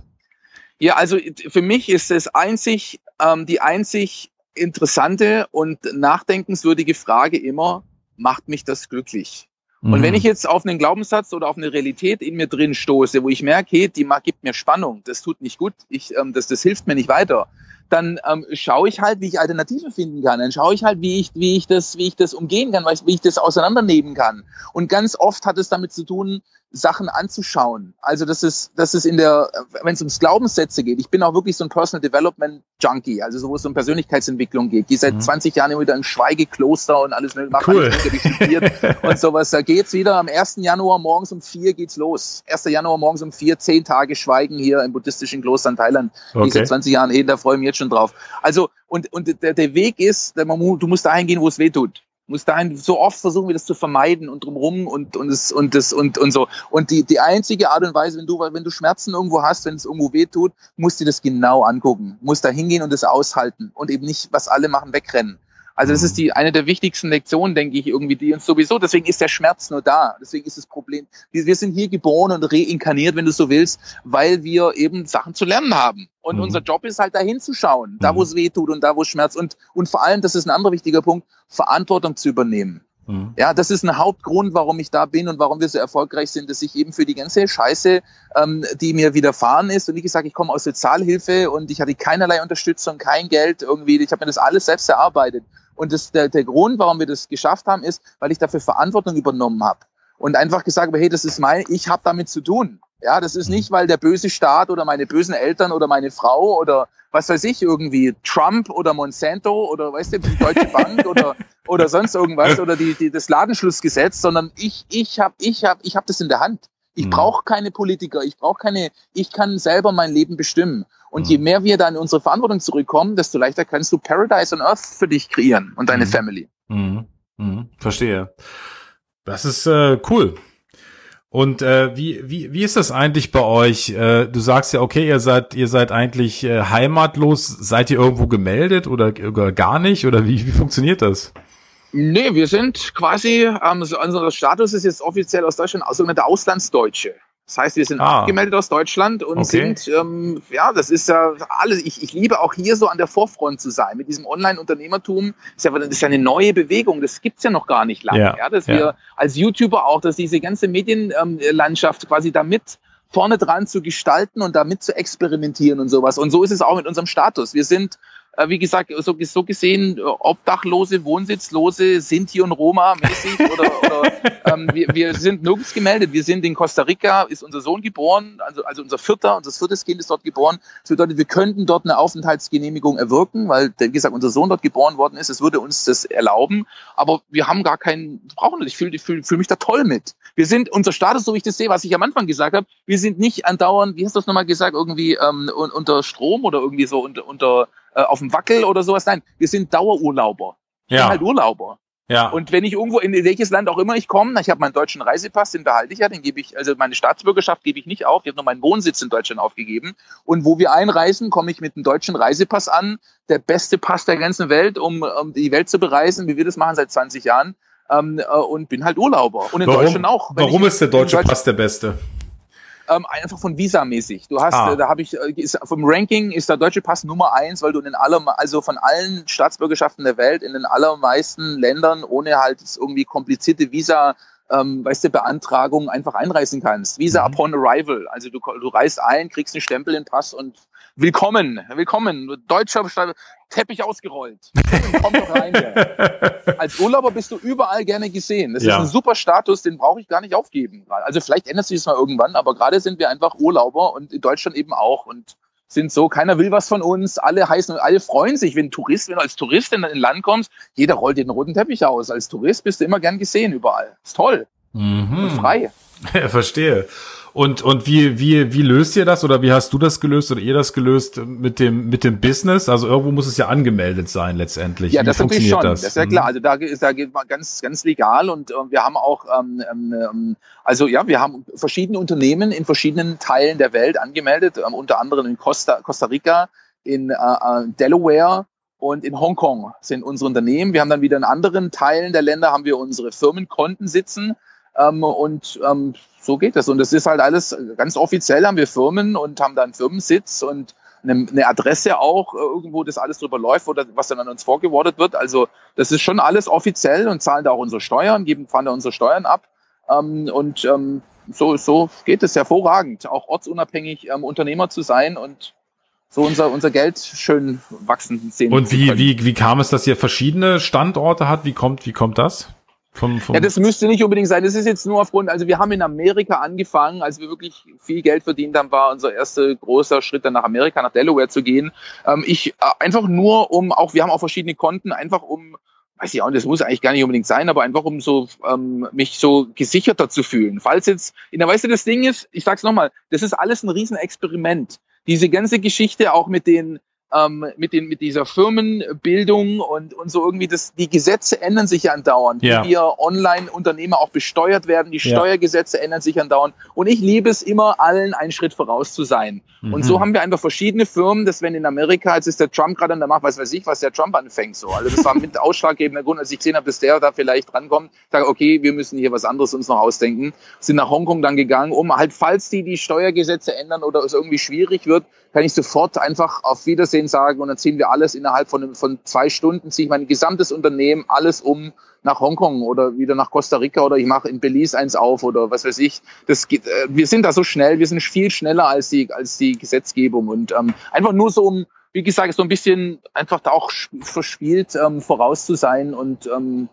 Ja, also für mich ist es einzig ähm, die einzig interessante und nachdenkenswürdige Frage immer: Macht mich das glücklich? Und wenn mhm. ich jetzt auf einen Glaubenssatz oder auf eine Realität in mir drin stoße, wo ich merke, hey, die gibt mir Spannung, das tut nicht gut, ich, ähm, das, das hilft mir nicht weiter, dann ähm, schaue ich halt, wie ich Alternativen finden kann. Dann schaue ich halt, wie ich, wie ich das, wie ich das umgehen kann, wie ich das auseinandernehmen kann. Und ganz oft hat es damit zu tun, Sachen anzuschauen. Also das ist, das ist in der, wenn es ums Glaubenssätze geht, ich bin auch wirklich so ein Personal Development Junkie, also so wo es um Persönlichkeitsentwicklung geht. Die seit mhm. 20 Jahren immer wieder im Schweigekloster und alles macht cool. und sowas. Da geht's wieder am 1. Januar morgens um vier geht's los. 1. Januar morgens um vier, zehn Tage Schweigen hier im buddhistischen Kloster in Thailand. Okay. Die seit 20 Jahren hin, da freue ich mich jetzt schon drauf. Also, und, und der, der Weg ist, der, du musst dahin gehen, wo es weh tut muss dahin so oft versuchen wir das zu vermeiden und drumrum und und es und das und und so. Und die die einzige Art und Weise wenn du wenn du Schmerzen irgendwo hast wenn es irgendwo weh tut musst du das genau angucken. Musst da hingehen und das aushalten und eben nicht was alle machen wegrennen also das ist die eine der wichtigsten Lektionen, denke ich, irgendwie, die uns sowieso, deswegen ist der Schmerz nur da. Deswegen ist das Problem. Wir, sind hier geboren und reinkarniert, wenn du so willst, weil wir eben Sachen zu lernen haben. Und mhm. unser Job ist halt da hinzuschauen, da wo mhm. es weh tut und da wo es Schmerz und, und vor allem, das ist ein anderer wichtiger Punkt, Verantwortung zu übernehmen. Mhm. Ja, das ist ein Hauptgrund, warum ich da bin und warum wir so erfolgreich sind, dass ich eben für die ganze Scheiße, ähm, die mir widerfahren ist, und wie gesagt, ich komme aus Sozialhilfe und ich hatte keinerlei Unterstützung, kein Geld irgendwie, ich habe mir das alles selbst erarbeitet. Und das, der, der Grund, warum wir das geschafft haben, ist, weil ich dafür Verantwortung übernommen habe und einfach gesagt habe, hey, das ist mein, ich habe damit zu tun. Ja, das ist nicht, weil der böse Staat oder meine bösen Eltern oder meine Frau oder was weiß ich irgendwie Trump oder Monsanto oder weißt du die Deutsche Bank oder oder sonst irgendwas oder die, die das Ladenschlussgesetz, sondern ich ich habe ich habe ich habe das in der Hand. Ich mhm. brauche keine Politiker, ich brauche keine, ich kann selber mein Leben bestimmen. Und mhm. je mehr wir da in unsere Verantwortung zurückkommen, desto leichter kannst du Paradise on Earth für dich kreieren und deine mhm. Family. Mhm. Mhm. Verstehe. Das ist äh, cool. Und äh, wie, wie, wie ist das eigentlich bei euch? Äh, du sagst ja, okay, ihr seid, ihr seid eigentlich äh, heimatlos. Seid ihr irgendwo gemeldet oder, oder gar nicht? Oder wie, wie funktioniert das? Nee, wir sind quasi, ähm, so, unser Status ist jetzt offiziell aus Deutschland sogenannte Auslandsdeutsche. Das heißt, wir sind ah. abgemeldet aus Deutschland und okay. sind, ähm, ja, das ist ja alles. Ich, ich liebe auch hier so an der Vorfront zu sein. Mit diesem Online-Unternehmertum ist ja, das ist ja eine neue Bewegung. Das gibt's ja noch gar nicht lange. Ja, ja dass ja. wir als YouTuber auch, dass diese ganze Medienlandschaft quasi damit vorne dran zu gestalten und damit zu experimentieren und sowas. Und so ist es auch mit unserem Status. Wir sind wie gesagt, so, so gesehen, äh, Obdachlose, Wohnsitzlose, Sinti und Roma mäßig oder, oder ähm, wir, wir sind nirgends gemeldet. Wir sind in Costa Rica, ist unser Sohn geboren, also, also unser vierter, unser viertes Kind ist dort geboren. Das bedeutet, wir könnten dort eine Aufenthaltsgenehmigung erwirken, weil, wie gesagt, unser Sohn dort geboren worden ist. Es würde uns das erlauben, aber wir haben gar keinen, brauchen das. Ich fühle fühl, fühl mich da toll mit. Wir sind, unser Status, so wie ich das sehe, was ich am Anfang gesagt habe, wir sind nicht andauernd, wie hast du das nochmal gesagt, irgendwie ähm, unter Strom oder irgendwie so unter, unter äh, auf dem Wackel oder sowas. Nein, wir sind Dauerurlauber. Ich ja. bin halt Urlauber. Ja. Und wenn ich irgendwo in welches Land auch immer ich komme, ich habe meinen deutschen Reisepass, den behalte ich ja, den gebe ich, also meine Staatsbürgerschaft gebe ich nicht auf, ich habe nur meinen Wohnsitz in Deutschland aufgegeben. Und wo wir einreisen, komme ich mit einem deutschen Reisepass an, der beste Pass der ganzen Welt, um, um die Welt zu bereisen, wie wir das machen seit 20 Jahren. Ähm, äh, und bin halt Urlauber. Und in warum, Deutschland auch. Warum ist der deutsche Pass der beste? Ähm, einfach von Visa-mäßig. Du hast, ah. äh, da habe ich, äh, ist, vom Ranking ist der deutsche Pass Nummer eins, weil du in den aller, also von allen Staatsbürgerschaften der Welt in den allermeisten Ländern ohne halt irgendwie komplizierte Visa ähm, weißt du, Beantragung einfach einreisen kannst. Visa mhm. upon arrival. Also du, du reist ein, kriegst einen Stempel in den Pass und willkommen, willkommen. Deutscher Teppich ausgerollt. Komm doch rein. Ja. Als Urlauber bist du überall gerne gesehen. Das ja. ist ein super Status, den brauche ich gar nicht aufgeben. Also vielleicht ändert sich das mal irgendwann, aber gerade sind wir einfach Urlauber und in Deutschland eben auch und sind so, keiner will was von uns, alle heißen, alle freuen sich, wenn Tourist, wenn du als Tourist in ein Land kommst, jeder rollt den roten Teppich aus. Als Tourist bist du immer gern gesehen überall. Ist toll. Mhm. Und frei. Ja, verstehe. Und, und wie, wie, wie löst ihr das oder wie hast du das gelöst oder ihr das gelöst mit dem, mit dem Business? Also irgendwo muss es ja angemeldet sein letztendlich. Ja, wie das natürlich schon. Das? das ist ja klar. Mhm. Also da, ist, da geht man ganz, ganz legal und äh, wir haben auch, ähm, ähm, also ja, wir haben verschiedene Unternehmen in verschiedenen Teilen der Welt angemeldet, ähm, unter anderem in Costa, Costa Rica, in äh, äh Delaware, und in Hongkong sind unsere Unternehmen. Wir haben dann wieder in anderen Teilen der Länder haben wir unsere Firmenkonten sitzen. Ähm, und ähm, so geht das. Und das ist halt alles ganz offiziell, haben wir Firmen und haben dann Firmensitz und eine, eine Adresse auch, äh, irgendwo das alles drüber läuft, oder was dann an uns vorgewordet wird. Also das ist schon alles offiziell und zahlen da auch unsere Steuern, geben, fahren da unsere Steuern ab. Ähm, und ähm, so, so geht es hervorragend, auch ortsunabhängig ähm, Unternehmer zu sein und so unser, unser Geld schön wachsen sehen. Und wie, wie, wie kam es, dass ihr verschiedene Standorte hat? Wie kommt, wie kommt das? Vom, vom ja, das müsste nicht unbedingt sein. Das ist jetzt nur aufgrund, also wir haben in Amerika angefangen, als wir wirklich viel Geld verdient haben, war unser erster großer Schritt dann nach Amerika, nach Delaware zu gehen. Ähm, ich äh, einfach nur um, auch wir haben auch verschiedene Konten, einfach um weiß ich auch, das muss eigentlich gar nicht unbedingt sein, aber einfach um so ähm, mich so gesicherter zu fühlen. Falls jetzt, in der du, das Ding ist, ich sag's nochmal, das ist alles ein Riesenexperiment. Diese ganze Geschichte auch mit den ähm, mit, den, mit dieser Firmenbildung und, und so irgendwie das, die Gesetze ändern sich ja andauernd, ja. wie wir Online-Unternehmer auch besteuert werden, die ja. Steuergesetze ändern sich andauernd und ich liebe es immer, allen einen Schritt voraus zu sein. Mhm. Und so haben wir einfach verschiedene Firmen, dass wenn in Amerika, als ist der Trump gerade an der Macht, weiß weiß ich, was der Trump anfängt so. Also das war mit ausschlaggebender Grund, als ich gesehen habe, dass der da vielleicht drankommt, sage, okay, wir müssen hier was anderes uns noch ausdenken, sind nach Hongkong dann gegangen, um halt, falls die die Steuergesetze ändern oder es irgendwie schwierig wird, kann ich sofort einfach auf Wiedersehen sagen und dann ziehen wir alles innerhalb von, von zwei Stunden, ziehe ich mein gesamtes Unternehmen, alles um nach Hongkong oder wieder nach Costa Rica oder ich mache in Belize eins auf oder was weiß ich. Das geht, äh, wir sind da so schnell, wir sind viel schneller als die, als die Gesetzgebung und ähm, einfach nur so um, wie gesagt, so ein bisschen einfach da auch verspielt ähm, voraus zu sein und ähm,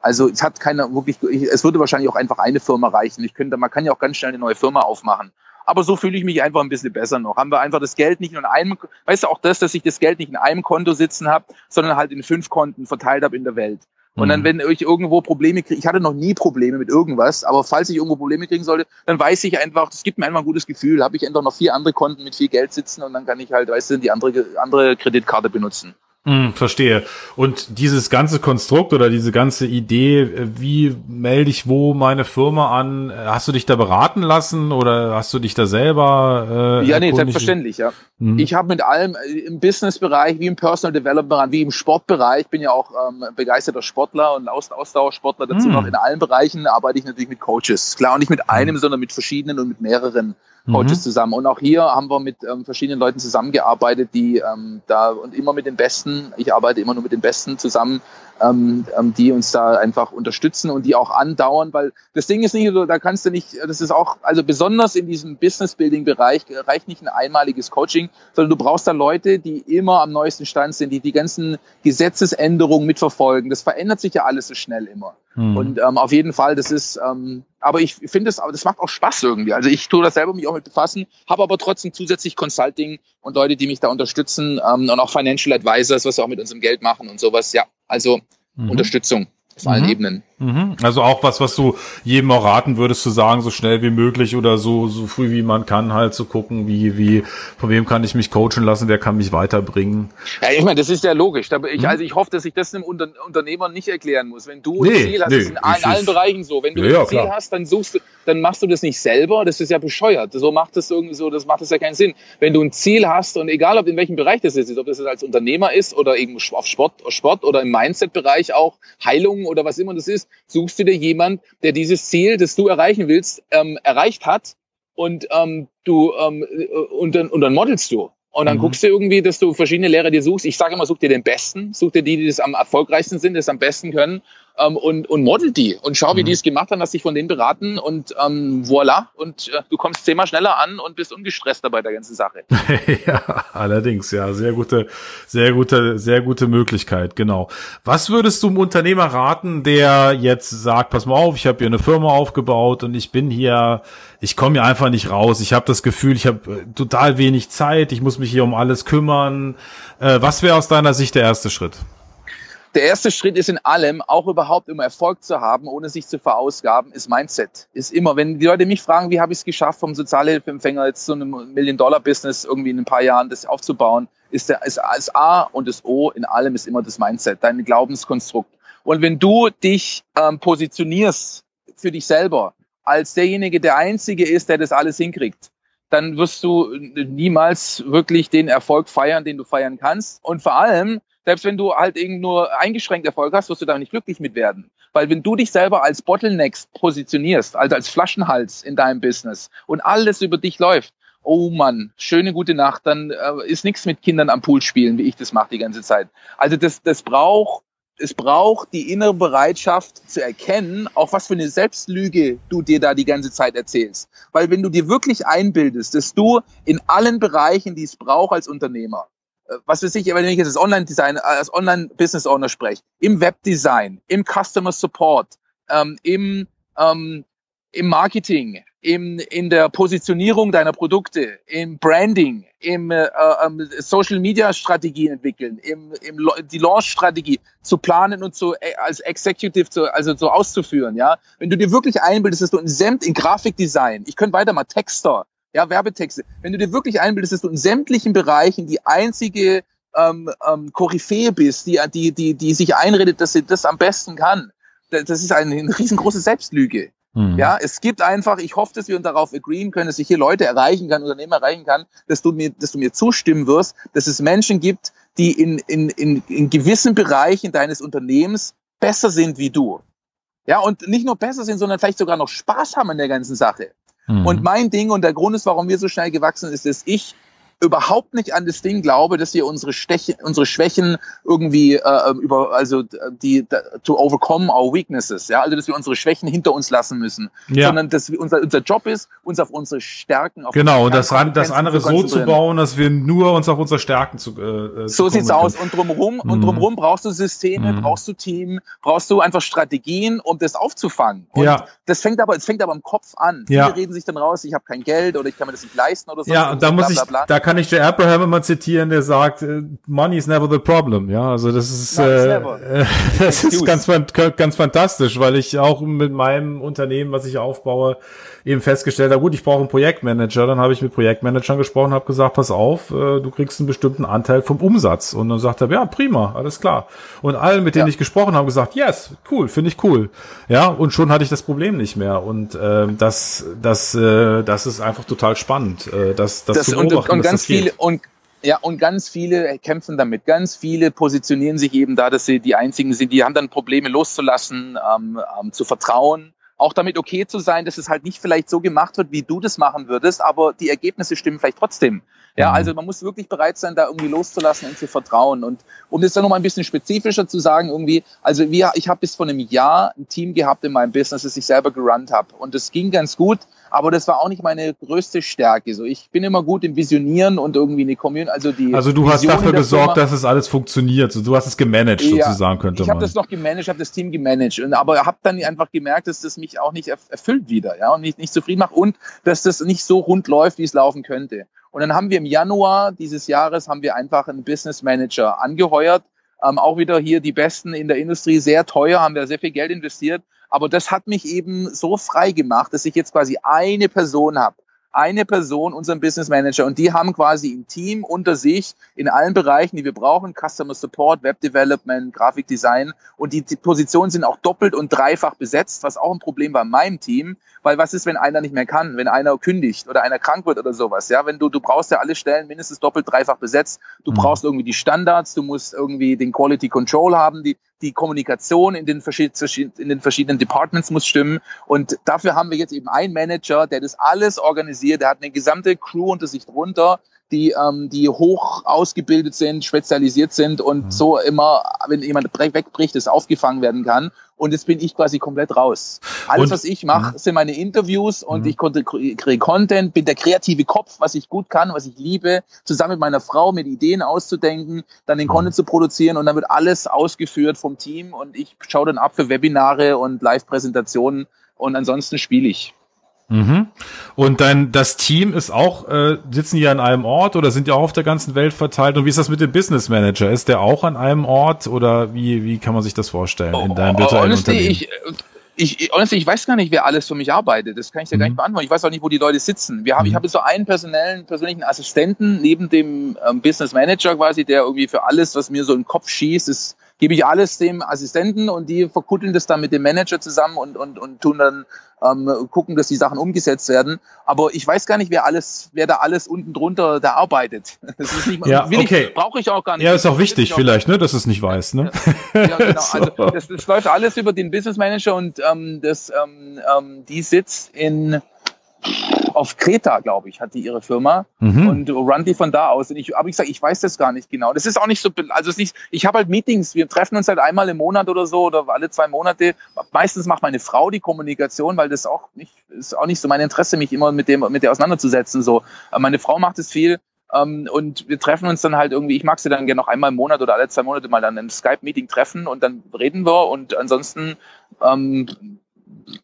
also es hat keiner wirklich, es würde wahrscheinlich auch einfach eine Firma reichen. Ich könnte, man kann ja auch ganz schnell eine neue Firma aufmachen. Aber so fühle ich mich einfach ein bisschen besser noch. Haben wir einfach das Geld nicht nur in einem, weißt du auch das, dass ich das Geld nicht in einem Konto sitzen habe, sondern halt in fünf Konten verteilt habe in der Welt. Und dann, mhm. wenn ich irgendwo Probleme kriege, ich hatte noch nie Probleme mit irgendwas, aber falls ich irgendwo Probleme kriegen sollte, dann weiß ich einfach, das gibt mir einfach ein gutes Gefühl, habe ich einfach noch vier andere Konten mit viel Geld sitzen und dann kann ich halt, weißt du, die andere, andere Kreditkarte benutzen. Hm, verstehe. Und dieses ganze Konstrukt oder diese ganze Idee, äh, wie melde ich wo meine Firma an, hast du dich da beraten lassen oder hast du dich da selber? Äh, ja, nee, selbstverständlich, ja. Mhm. Ich habe mit allem äh, im Businessbereich, wie im Personal Development, wie im Sportbereich, bin ja auch ähm, begeisterter Sportler und Aus Ausdauersportler dazu mhm. noch. In allen Bereichen arbeite ich natürlich mit Coaches. Klar, und nicht mit einem, sondern mit verschiedenen und mit mehreren. Coaches mhm. zusammen. Und auch hier haben wir mit ähm, verschiedenen Leuten zusammengearbeitet, die ähm, da und immer mit den Besten, ich arbeite immer nur mit den Besten zusammen, ähm, ähm, die uns da einfach unterstützen und die auch andauern, weil das Ding ist nicht da kannst du nicht, das ist auch, also besonders in diesem Business-Building-Bereich reicht nicht ein einmaliges Coaching, sondern du brauchst da Leute, die immer am neuesten Stand sind, die die ganzen Gesetzesänderungen mitverfolgen. Das verändert sich ja alles so schnell immer. Mhm. Und ähm, auf jeden Fall, das ist, ähm, aber ich finde es, das macht auch Spaß irgendwie. Also ich tue das selber mich auch mit befassen, habe aber trotzdem zusätzlich Consulting und Leute, die mich da unterstützen ähm, und auch Financial Advisors, was wir auch mit unserem Geld machen und sowas. Ja, also mhm. Unterstützung auf allen mhm. Ebenen. Mhm. Also auch was, was du jedem auch raten würdest zu sagen, so schnell wie möglich oder so, so früh wie man kann, halt zu gucken, wie, wie, von wem kann ich mich coachen lassen, wer kann mich weiterbringen. Ja, ich meine, das ist ja logisch. Ich, mhm. Also ich hoffe, dass ich das einem Unter Unternehmer nicht erklären muss. Wenn du nee, ein Ziel hast, nee, ist in, in allen Bereichen so. Wenn du ja, ein Ziel klar. hast, dann suchst du, dann machst du das nicht selber. Das ist ja bescheuert. So macht das irgendwie so, das macht das ja keinen Sinn. Wenn du ein Ziel hast und egal, ob in welchem Bereich das ist, ob das jetzt als Unternehmer ist oder eben auf Sport, Sport oder im Mindset-Bereich auch, Heilung oder was immer das ist, suchst du dir jemand, der dieses Ziel, das du erreichen willst, ähm, erreicht hat und ähm, du ähm, äh, und, dann, und dann modelst du. Und dann mhm. guckst du irgendwie, dass du verschiedene Lehrer dir suchst. Ich sage immer, such dir den Besten, such dir die, die das am erfolgreichsten sind, das am besten können ähm, und, und model die und schau, wie mhm. die es gemacht haben, lass dich von denen beraten und ähm, voilà. Und äh, du kommst zehnmal schneller an und bist ungestresster bei der ganzen Sache. ja, allerdings, ja, sehr gute, sehr gute, sehr gute Möglichkeit, genau. Was würdest du einem Unternehmer raten, der jetzt sagt, pass mal auf, ich habe hier eine Firma aufgebaut und ich bin hier, ich komme hier einfach nicht raus. Ich habe das Gefühl, ich habe äh, total wenig Zeit, ich muss mich hier um alles kümmern. Äh, was wäre aus deiner Sicht der erste Schritt? Der erste Schritt ist in allem, auch überhaupt um Erfolg zu haben, ohne sich zu verausgaben, ist Mindset. Ist immer, wenn die Leute mich fragen, wie habe ich es geschafft, vom Sozialhilfeempfänger jetzt zu einem Million-Dollar-Business irgendwie in ein paar Jahren das aufzubauen, ist, der, ist das A und das O in allem ist immer das Mindset, dein Glaubenskonstrukt. Und wenn du dich ähm, positionierst für dich selber als derjenige, der Einzige ist, der das alles hinkriegt, dann wirst du niemals wirklich den Erfolg feiern, den du feiern kannst. Und vor allem, selbst wenn du halt eben nur eingeschränkt Erfolg hast, wirst du da nicht glücklich mit werden. Weil wenn du dich selber als Bottlenecks positionierst, also als Flaschenhals in deinem Business und alles über dich läuft, oh Mann, schöne gute Nacht, dann äh, ist nichts mit Kindern am Pool spielen, wie ich das mache die ganze Zeit. Also das, das braucht es braucht die innere Bereitschaft zu erkennen, auch was für eine Selbstlüge du dir da die ganze Zeit erzählst. Weil wenn du dir wirklich einbildest, dass du in allen Bereichen, die es braucht als Unternehmer, äh, was weiß ich, wenn ich jetzt als Online-Design, als Online-Business-Owner spreche, im Webdesign, im Customer Support, ähm, im, ähm, im Marketing, im, in der Positionierung deiner Produkte, im Branding, im äh, ähm, Social Media Strategie entwickeln, im, im die Launch Strategie zu planen und zu äh, als Executive zu, also so auszuführen, ja. Wenn du dir wirklich einbildest, dass du in Semt in Grafikdesign, ich könnte weiter mal Texter, ja, Werbetexte. Wenn du dir wirklich einbildest, dass du in sämtlichen Bereichen die einzige ähm, ähm, Koryphäe bist, die, die, die, die sich einredet, dass sie das am besten kann, das ist eine riesengroße Selbstlüge. Mhm. Ja, es gibt einfach, ich hoffe, dass wir darauf agreeen können, dass ich hier Leute erreichen kann, Unternehmen erreichen kann, dass du mir, dass du mir zustimmen wirst, dass es Menschen gibt, die in, in, in, in gewissen Bereichen deines Unternehmens besser sind wie du. Ja, und nicht nur besser sind, sondern vielleicht sogar noch Spaß haben an der ganzen Sache. Mhm. Und mein Ding und der Grund ist, warum wir so schnell gewachsen ist, ist ich überhaupt nicht an das Ding glaube, dass wir unsere, Steche, unsere Schwächen irgendwie äh, über, also die, to overcome our weaknesses, ja, also dass wir unsere Schwächen hinter uns lassen müssen, ja. sondern dass wir, unser, unser Job ist, uns auf unsere Stärken, auf genau, und das, das andere so zu bauen, dass wir nur uns auf unsere Stärken zu, äh, so sieht's aus und drumherum mhm. und drumherum brauchst du Systeme, mhm. brauchst du Team, brauchst du einfach Strategien, um das aufzufangen. Und ja. das fängt aber, es fängt aber im Kopf an. Ja. Viele reden sich dann raus, ich habe kein Geld oder ich kann mir das nicht leisten oder so. Ja, und da muss ich, da kann kann ich Jay Abraham immer zitieren, der sagt, äh, money is never the problem. Ja, also das ist, äh, äh, das ist ganz, ganz fantastisch, weil ich auch mit meinem Unternehmen, was ich aufbaue, eben festgestellt habe, gut, ich brauche einen Projektmanager. Dann habe ich mit Projektmanagern gesprochen, habe gesagt, pass auf, äh, du kriegst einen bestimmten Anteil vom Umsatz. Und dann sagt er, ja, prima, alles klar. Und allen, mit denen ja. ich gesprochen habe, gesagt, yes, cool, finde ich cool. Ja, und schon hatte ich das Problem nicht mehr. Und äh, das, das, äh, das ist einfach total spannend, äh, das, das, das zu beobachten, und, und ganz viele und ja, und ganz viele kämpfen damit. Ganz viele positionieren sich eben da, dass sie die einzigen sind. Die haben dann Probleme loszulassen, ähm, ähm, zu vertrauen auch damit okay zu sein, dass es halt nicht vielleicht so gemacht wird, wie du das machen würdest, aber die Ergebnisse stimmen vielleicht trotzdem. Ja, mhm. also man muss wirklich bereit sein, da irgendwie loszulassen und zu vertrauen. Und um das dann nochmal ein bisschen spezifischer zu sagen, irgendwie, also wir, ich habe bis vor einem Jahr ein Team gehabt in meinem Business, das ich selber gerannt habe. Und das ging ganz gut, aber das war auch nicht meine größte Stärke. So, ich bin immer gut im Visionieren und irgendwie eine Community, also die. Also du hast dafür gesorgt, dass es alles funktioniert. So, du hast es gemanagt ja, sozusagen, könnte ich man. Ich habe das noch gemanagt, habe das Team gemanagt, und, aber habe dann einfach gemerkt, dass das mich auch nicht erfüllt wieder, ja, und mich nicht zufrieden macht und dass das nicht so rund läuft, wie es laufen könnte. Und dann haben wir im Januar dieses Jahres haben wir einfach einen Business Manager angeheuert. Ähm, auch wieder hier die Besten in der Industrie, sehr teuer, haben wir sehr viel Geld investiert. Aber das hat mich eben so frei gemacht, dass ich jetzt quasi eine Person habe, eine Person, unseren Business Manager, und die haben quasi ein Team unter sich in allen Bereichen, die wir brauchen, Customer Support, Web Development, Grafikdesign, und die, die Positionen sind auch doppelt und dreifach besetzt, was auch ein Problem war in meinem Team, weil was ist, wenn einer nicht mehr kann, wenn einer kündigt oder einer krank wird oder sowas, ja, wenn du, du brauchst ja alle Stellen mindestens doppelt, dreifach besetzt, du mhm. brauchst irgendwie die Standards, du musst irgendwie den Quality Control haben, die, die Kommunikation in den, in den verschiedenen Departments muss stimmen. Und dafür haben wir jetzt eben einen Manager, der das alles organisiert. Der hat eine gesamte Crew unter sich drunter, die, ähm, die hoch ausgebildet sind, spezialisiert sind und mhm. so immer, wenn jemand wegbricht, es aufgefangen werden kann. Und jetzt bin ich quasi komplett raus. Alles, und, was ich mache, mhm. sind meine Interviews und mhm. ich kriege Content, bin der kreative Kopf, was ich gut kann, was ich liebe, zusammen mit meiner Frau mit Ideen auszudenken, dann den mhm. Content zu produzieren und dann wird alles ausgeführt vom Team und ich schaue dann ab für Webinare und Live-Präsentationen und ansonsten spiele ich. Mhm. Und dann das Team ist auch, äh, sitzen die an einem Ort oder sind die auch auf der ganzen Welt verteilt? Und wie ist das mit dem Business Manager? Ist der auch an einem Ort oder wie, wie kann man sich das vorstellen in deinem virtuellen honestly, Unternehmen? Ich, ich, honestly, ich weiß gar nicht, wer alles für mich arbeitet. Das kann ich dir mhm. gar nicht beantworten. Ich weiß auch nicht, wo die Leute sitzen. Wir haben, mhm. Ich habe so einen personellen, persönlichen Assistenten neben dem ähm, Business Manager quasi, der irgendwie für alles, was mir so in den Kopf schießt, ist gebe ich alles dem Assistenten und die verkutteln das dann mit dem Manager zusammen und, und, und tun dann ähm, gucken, dass die Sachen umgesetzt werden. Aber ich weiß gar nicht, wer alles, wer da alles unten drunter da arbeitet. Das ist nicht, ja, okay. brauche ich auch gar nicht. Ja, ist auch wichtig vielleicht, ne, dass es nicht weiß, ne? Ja, genau. so. Also das, das läuft alles über den Business Manager und ähm, das, ähm, ähm, die sitzt in auf Kreta, glaube ich, hat die ihre Firma mhm. und run die von da aus. Und ich, aber ich sage, ich weiß das gar nicht genau. Das ist auch nicht so, also es ist nicht, ich habe halt Meetings, wir treffen uns halt einmal im Monat oder so oder alle zwei Monate. Meistens macht meine Frau die Kommunikation, weil das auch nicht, ist auch nicht so mein Interesse, mich immer mit dem, mit der auseinanderzusetzen. So, meine Frau macht es viel. Um, ähm, und wir treffen uns dann halt irgendwie, ich mag sie dann gerne noch einmal im Monat oder alle zwei Monate mal dann im Skype-Meeting treffen und dann reden wir und ansonsten ähm,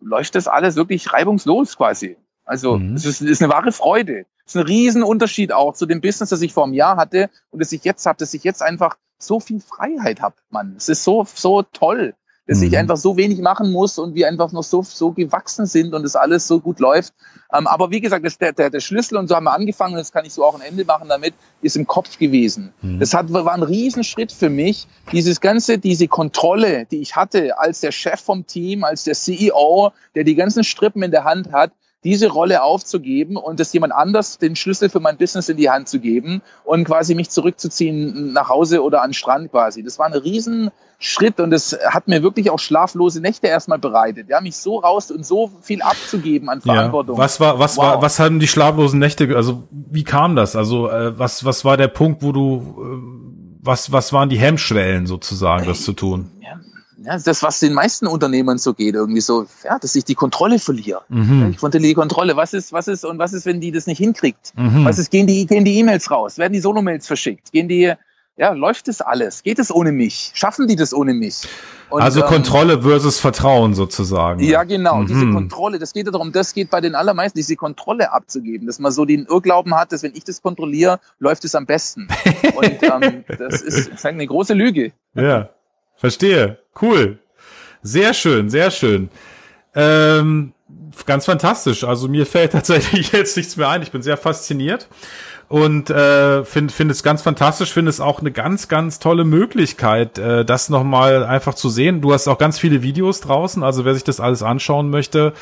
läuft das alles wirklich reibungslos quasi. Also mhm. es ist, ist eine wahre Freude. Es ist ein Riesenunterschied auch zu dem Business, das ich vor einem Jahr hatte und das ich jetzt habe, dass ich jetzt einfach so viel Freiheit habe, Mann. Es ist so, so toll, dass mhm. ich einfach so wenig machen muss und wir einfach noch so, so gewachsen sind und es alles so gut läuft. Ähm, aber wie gesagt, das, der, der, der Schlüssel, und so haben wir angefangen, das kann ich so auch ein Ende machen damit, ist im Kopf gewesen. Mhm. Das hat, war ein Riesenschritt für mich, dieses ganze, diese Kontrolle, die ich hatte als der Chef vom Team, als der CEO, der die ganzen Strippen in der Hand hat, diese Rolle aufzugeben und das jemand anders den Schlüssel für mein Business in die Hand zu geben und quasi mich zurückzuziehen nach Hause oder an den Strand quasi. Das war ein Riesenschritt und es hat mir wirklich auch schlaflose Nächte erstmal bereitet. Ja, mich so raus und so viel abzugeben an Verantwortung. Ja. Was war, was wow. war, was haben die schlaflosen Nächte, also wie kam das? Also äh, was, was war der Punkt, wo du, äh, was, was waren die Hemmschwellen sozusagen, das zu tun? Ja ja, das, was den meisten Unternehmern so geht, irgendwie so, ja, dass ich die Kontrolle verliere. Mhm. Ich verliere die Kontrolle. Was ist, was ist, und was ist, wenn die das nicht hinkriegt? Mhm. Was ist, gehen die, gehen die E-Mails raus? Werden die Solo-Mails verschickt? Gehen die, Ja, läuft das alles? Geht es ohne mich? Schaffen die das ohne mich? Und, also ähm, Kontrolle versus Vertrauen sozusagen. Ja, genau. Mhm. Diese Kontrolle, das geht ja darum, das geht bei den allermeisten, diese Kontrolle abzugeben, dass man so den Irrglauben hat, dass wenn ich das kontrolliere, läuft es am besten. Und ähm, das ist, ist eine große Lüge. Ja, verstehe. Cool. Sehr schön, sehr schön. Ähm, ganz fantastisch. Also mir fällt tatsächlich jetzt nichts mehr ein. Ich bin sehr fasziniert und äh, finde find es ganz fantastisch, finde es auch eine ganz, ganz tolle Möglichkeit, äh, das nochmal einfach zu sehen. Du hast auch ganz viele Videos draußen, also wer sich das alles anschauen möchte,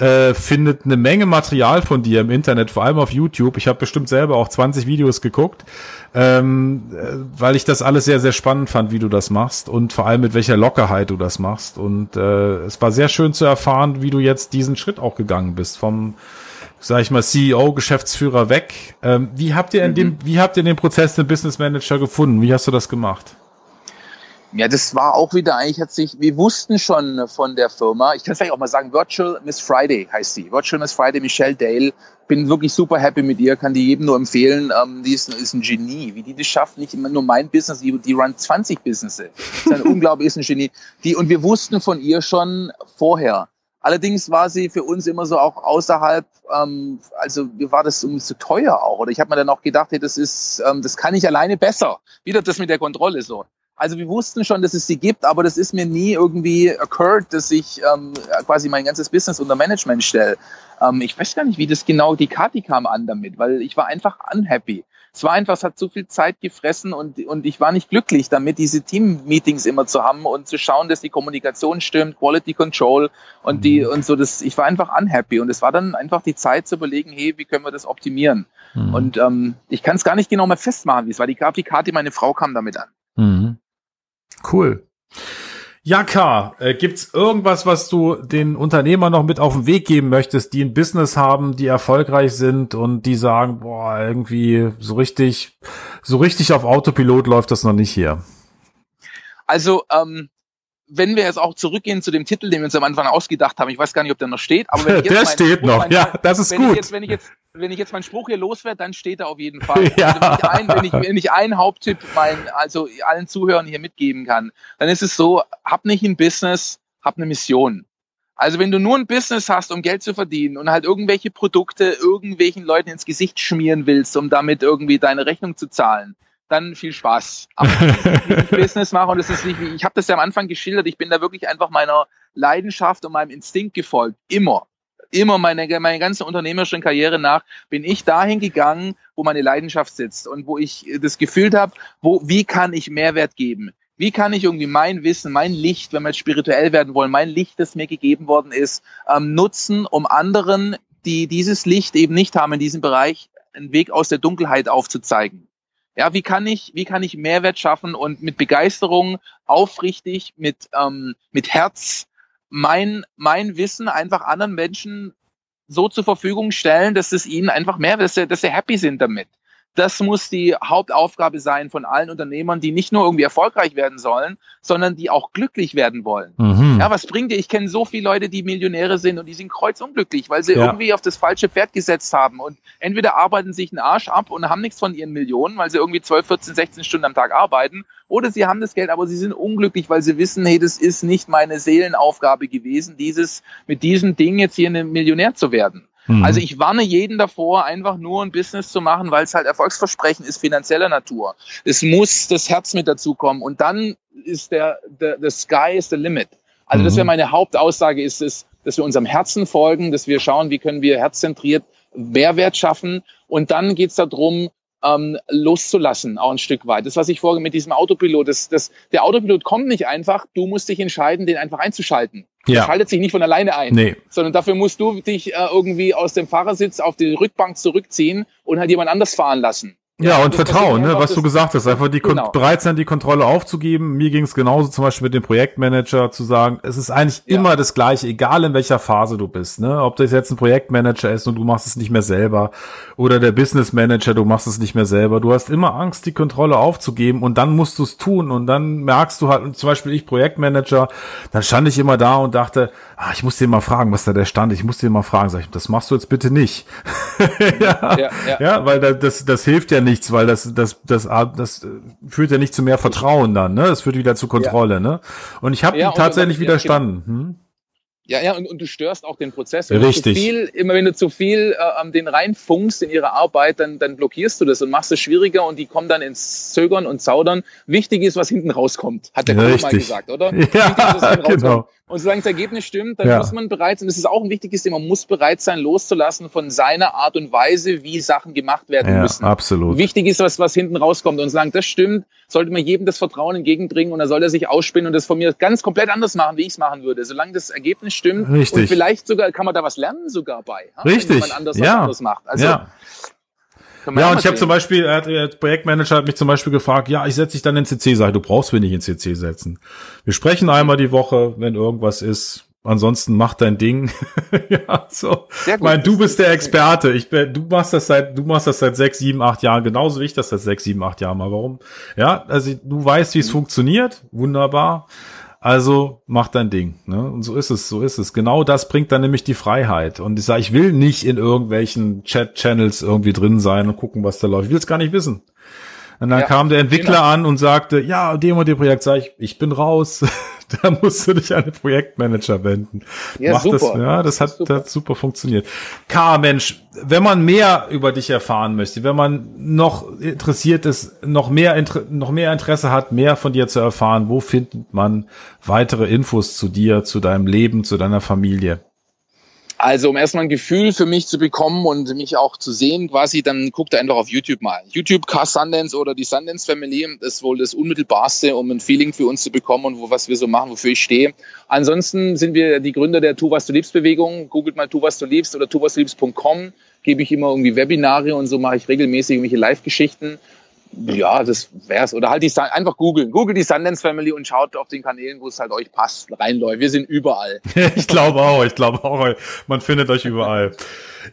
äh, findet eine Menge Material von dir im Internet, vor allem auf YouTube. Ich habe bestimmt selber auch 20 Videos geguckt, ähm, äh, weil ich das alles sehr, sehr spannend fand, wie du das machst und vor allem mit welcher Lockerheit du das machst. Und äh, es war sehr schön zu erfahren, wie du jetzt diesen Schritt auch gegangen bist vom sag ich mal, CEO, Geschäftsführer weg. Ähm, wie habt ihr in mhm. dem, wie habt ihr den Prozess den Business Manager gefunden? Wie hast du das gemacht? Ja, das war auch wieder eigentlich, hat sich, wir wussten schon von der Firma, ich kann es vielleicht auch mal sagen, Virtual Miss Friday heißt sie. Virtual Miss Friday, Michelle Dale. Bin wirklich super happy mit ihr, kann die jedem nur empfehlen. Ähm, die ist, ist ein Genie. Wie die das schafft, nicht immer nur mein Business, die, die run 20 Businesses. Das ist ein unglaublich, ist ein Genie. Die, und wir wussten von ihr schon vorher, Allerdings war sie für uns immer so auch außerhalb, ähm, also mir war das irgendwie zu teuer auch. Oder ich habe mir dann auch gedacht, hey, das ist, ähm, das kann ich alleine besser. Wieder das mit der Kontrolle so. Also wir wussten schon, dass es sie gibt, aber das ist mir nie irgendwie occurred, dass ich ähm, quasi mein ganzes Business unter Management stelle. Ähm, ich weiß gar nicht, wie das genau, die Kati kam an damit, weil ich war einfach unhappy es war einfach, es hat so viel Zeit gefressen und, und ich war nicht glücklich damit, diese Team-Meetings immer zu haben und zu schauen, dass die Kommunikation stimmt, Quality Control und die mhm. und so. Das, ich war einfach unhappy und es war dann einfach die Zeit zu überlegen, hey, wie können wir das optimieren? Mhm. Und ähm, ich kann es gar nicht genau mehr festmachen, wie es war. Die Grafikkarte, meine Frau kam damit an. Mhm. Cool. Ja, K, äh, gibt's irgendwas, was du den Unternehmern noch mit auf den Weg geben möchtest, die ein Business haben, die erfolgreich sind und die sagen, boah, irgendwie so richtig, so richtig auf Autopilot läuft das noch nicht hier? Also, ähm, wenn wir jetzt auch zurückgehen zu dem Titel, den wir uns am Anfang ausgedacht haben, ich weiß gar nicht, ob der noch steht, aber wenn ich jetzt der steht Spruch, noch, mein, ja, das ist wenn gut. Ich jetzt, wenn ich jetzt, wenn ich jetzt meinen Spruch hier loswerde, dann steht er auf jeden Fall. Ja. Also wenn, ich ein, wenn, ich, wenn ich einen Haupttipp meinen, also allen Zuhörern hier mitgeben kann, dann ist es so, hab nicht ein Business, hab eine Mission. Also wenn du nur ein Business hast, um Geld zu verdienen und halt irgendwelche Produkte irgendwelchen Leuten ins Gesicht schmieren willst, um damit irgendwie deine Rechnung zu zahlen, dann viel Spaß. Aber ich Business mache und es ist nicht wie, ich habe das ja am Anfang geschildert, ich bin da wirklich einfach meiner Leidenschaft und meinem Instinkt gefolgt. Immer. Immer meine, meine ganze unternehmerische Karriere nach bin ich dahin gegangen, wo meine Leidenschaft sitzt und wo ich das Gefühl habe, wo, wie kann ich Mehrwert geben? Wie kann ich irgendwie mein Wissen, mein Licht, wenn wir jetzt spirituell werden wollen, mein Licht, das mir gegeben worden ist, ähm, nutzen, um anderen, die dieses Licht eben nicht haben in diesem Bereich, einen Weg aus der Dunkelheit aufzuzeigen? Ja, wie kann ich, wie kann ich Mehrwert schaffen und mit Begeisterung, aufrichtig, mit, ähm, mit Herz mein, mein Wissen einfach anderen Menschen so zur Verfügung stellen, dass es ihnen einfach mehr, dass sie, dass sie happy sind damit. Das muss die Hauptaufgabe sein von allen Unternehmern, die nicht nur irgendwie erfolgreich werden sollen, sondern die auch glücklich werden wollen. Mhm. Ja, was bringt dir? Ich kenne so viele Leute, die Millionäre sind und die sind kreuzunglücklich, weil sie ja. irgendwie auf das falsche Pferd gesetzt haben und entweder arbeiten sich einen Arsch ab und haben nichts von ihren Millionen, weil sie irgendwie 12, 14, 16 Stunden am Tag arbeiten, oder sie haben das Geld, aber sie sind unglücklich, weil sie wissen, hey, das ist nicht meine Seelenaufgabe gewesen, dieses mit diesem Ding jetzt hier ein Millionär zu werden. Mhm. Also ich warne jeden davor, einfach nur ein Business zu machen, weil es halt Erfolgsversprechen ist, finanzieller Natur. Es muss das Herz mit dazukommen und dann ist der, der the sky is the limit. Also mhm. das wäre meine Hauptaussage, ist es, dass wir unserem Herzen folgen, dass wir schauen, wie können wir herzzentriert Mehrwert schaffen und dann geht's darum, ähm, loszulassen, auch ein Stück weit. Das, was ich vorhin mit diesem Autopilot, das, das, der Autopilot kommt nicht einfach, du musst dich entscheiden, den einfach einzuschalten. Ja. Der schaltet sich nicht von alleine ein, nee. sondern dafür musst du dich äh, irgendwie aus dem Fahrersitz auf die Rückbank zurückziehen und halt jemand anders fahren lassen. Ja, und Vertrauen, ne, was du gesagt hast, einfach die genau. bereit sein, die Kontrolle aufzugeben. Mir ging es genauso zum Beispiel mit dem Projektmanager zu sagen, es ist eigentlich ja. immer das Gleiche, egal in welcher Phase du bist, ne, ob das jetzt ein Projektmanager ist und du machst es nicht mehr selber oder der Business Manager, du machst es nicht mehr selber. Du hast immer Angst, die Kontrolle aufzugeben und dann musst du es tun und dann merkst du halt, zum Beispiel ich Projektmanager, dann stand ich immer da und dachte, ah, ich muss dir mal fragen, was da der stand, ich muss dir mal fragen, sag ich, das machst du jetzt bitte nicht. ja, ja, ja, ja. weil das, das hilft ja nichts, weil das, das, das, das, führt ja nicht zu mehr Vertrauen dann, ne? Es führt wieder zu Kontrolle, ja. ne? Und ich habe ja, tatsächlich genau. widerstanden. Hm? Ja, ja, und, und du störst auch den Prozess. Wenn Richtig. Viel, immer wenn du zu viel äh, den reinfunkst in ihre Arbeit, dann, dann blockierst du das und machst es schwieriger und die kommen dann ins Zögern und Zaudern. Wichtig ist, was hinten rauskommt, hat der Kunde mal gesagt, oder? Ja, genau. Und solange das Ergebnis stimmt, dann ja. muss man bereit sein, das ist auch ein wichtiges Thema, man muss bereit sein, loszulassen von seiner Art und Weise, wie Sachen gemacht werden ja, müssen. absolut. Wichtig ist, was, was hinten rauskommt. Und solange das stimmt, sollte man jedem das Vertrauen entgegenbringen und dann soll er sich ausspinnen und das von mir ganz komplett anders machen, wie ich es machen würde. Solange das Ergebnis stimmt. Richtig. Und vielleicht sogar, kann man da was lernen sogar bei. Richtig. Wenn man anders, ja. anders macht. Also, ja. Ja, und ich habe zum Beispiel, er hat, der Projektmanager hat mich zum Beispiel gefragt, ja, ich setze dich dann in CC, sag du brauchst mich nicht in CC setzen. Wir sprechen einmal die Woche, wenn irgendwas ist. Ansonsten mach dein Ding. ja, so. Sehr gut. Ich meine, du bist der Experte. Ich bin, du machst das seit, du machst das seit sechs, sieben, acht Jahren, genauso wie ich das seit sechs, sieben, acht Jahren mal. Warum? Ja, also du weißt, wie es mhm. funktioniert. Wunderbar. Also mach dein Ding. Ne? Und so ist es, so ist es. Genau das bringt dann nämlich die Freiheit. Und ich sage, ich will nicht in irgendwelchen Chat-Channels irgendwie drin sein und gucken, was da läuft. Ich will es gar nicht wissen. Und dann ja, kam der Entwickler genau. an und sagte, ja, dem und dem Projekt, sag ich, ich bin raus. da musst du dich an den Projektmanager wenden. Ja, Mach super. Das, ja, das hat, super. hat super funktioniert. K, Mensch, wenn man mehr über dich erfahren möchte, wenn man noch interessiert ist, noch mehr, noch mehr Interesse hat, mehr von dir zu erfahren, wo findet man weitere Infos zu dir, zu deinem Leben, zu deiner Familie? Also um erstmal ein Gefühl für mich zu bekommen und mich auch zu sehen quasi, dann guckt er einfach auf YouTube mal. YouTube Car Sundance oder die Sundance Family ist wohl das unmittelbarste, um ein Feeling für uns zu bekommen und wo, was wir so machen, wofür ich stehe. Ansonsten sind wir die Gründer der Tu was du liebst Bewegung. Googelt mal Tu was du liebst oder tu was du liebst.com. Gebe ich immer irgendwie Webinare und so mache ich regelmäßig irgendwelche Live-Geschichten ja, das wär's. Oder halt die einfach googeln. Google die Sundance Family und schaut auf den Kanälen, wo es halt euch passt, reinläuft. Wir sind überall. ich glaube auch, ich glaube auch, man findet euch überall.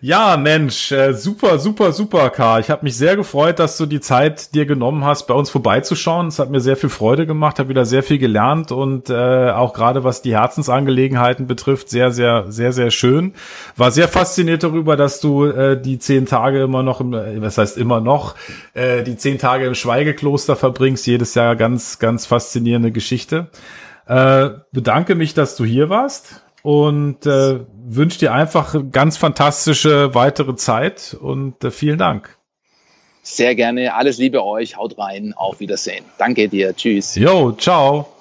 Ja, Mensch, äh, super, super, super, K. Ich habe mich sehr gefreut, dass du die Zeit dir genommen hast, bei uns vorbeizuschauen. Es hat mir sehr viel Freude gemacht, habe wieder sehr viel gelernt und äh, auch gerade was die Herzensangelegenheiten betrifft, sehr, sehr, sehr, sehr schön. War sehr fasziniert darüber, dass du äh, die zehn Tage immer noch, im, äh, was heißt immer noch, äh, die zehn Tage im Schweigekloster verbringst. Jedes Jahr ganz, ganz faszinierende Geschichte. Äh, bedanke mich, dass du hier warst und äh, wünsche dir einfach ganz fantastische weitere Zeit und äh, vielen Dank. Sehr gerne. Alles Liebe euch. Haut rein. Auf Wiedersehen. Danke dir. Tschüss. Jo, ciao.